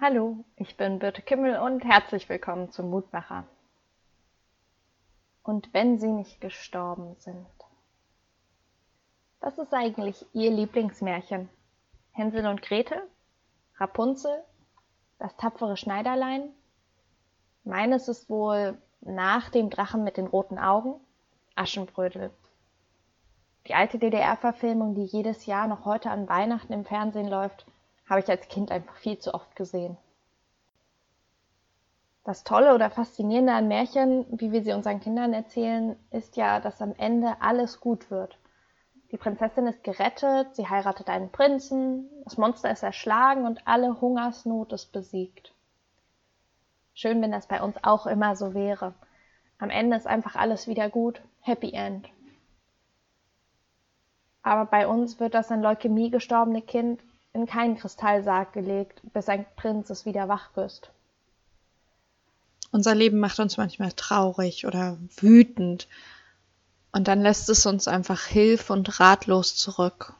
Hallo, ich bin Birte Kimmel und herzlich willkommen zum Mutmacher. Und wenn sie nicht gestorben sind. Was ist eigentlich Ihr Lieblingsmärchen? Hänsel und Gretel? Rapunzel? Das tapfere Schneiderlein? Meines ist wohl nach dem Drachen mit den roten Augen Aschenbrödel. Die alte DDR-Verfilmung, die jedes Jahr noch heute an Weihnachten im Fernsehen läuft, habe ich als Kind einfach viel zu oft gesehen. Das Tolle oder Faszinierende an Märchen, wie wir sie unseren Kindern erzählen, ist ja, dass am Ende alles gut wird. Die Prinzessin ist gerettet, sie heiratet einen Prinzen, das Monster ist erschlagen und alle Hungersnot ist besiegt. Schön, wenn das bei uns auch immer so wäre. Am Ende ist einfach alles wieder gut, Happy End. Aber bei uns wird das an Leukämie gestorbene Kind in keinen Kristallsarg gelegt, bis ein Prinz es wieder wach küsst. Unser Leben macht uns manchmal traurig oder wütend und dann lässt es uns einfach hilf- und ratlos zurück.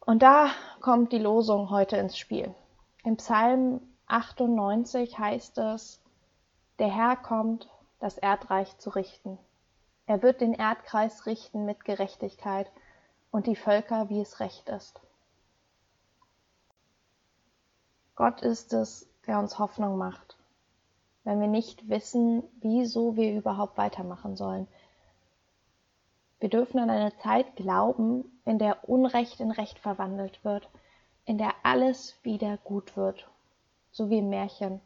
Und da kommt die Losung heute ins Spiel. Im Psalm 98 heißt es, der Herr kommt, das Erdreich zu richten. Er wird den Erdkreis richten mit Gerechtigkeit und die Völker, wie es recht ist. Gott ist es, der uns Hoffnung macht, wenn wir nicht wissen, wieso wir überhaupt weitermachen sollen. Wir dürfen an eine Zeit glauben, in der Unrecht in Recht verwandelt wird, in der alles wieder gut wird, so wie im Märchen.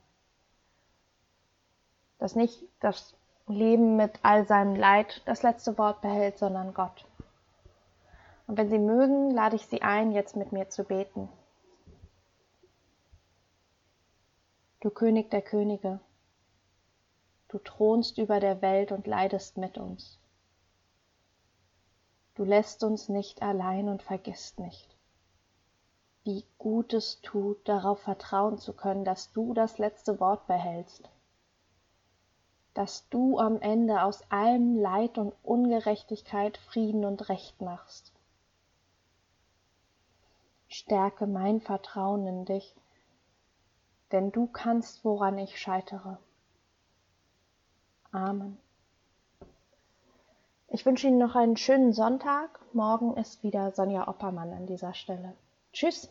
Dass nicht das Leben mit all seinem Leid das letzte Wort behält, sondern Gott. Und wenn Sie mögen, lade ich Sie ein, jetzt mit mir zu beten. Du König der Könige, du thronst über der Welt und leidest mit uns. Du lässt uns nicht allein und vergisst nicht. Wie gut es tut, darauf vertrauen zu können, dass du das letzte Wort behältst, dass du am Ende aus allem Leid und Ungerechtigkeit Frieden und Recht machst. Stärke mein Vertrauen in dich, denn du kannst, woran ich scheitere. Amen. Ich wünsche Ihnen noch einen schönen Sonntag. Morgen ist wieder Sonja Oppermann an dieser Stelle. Tschüss.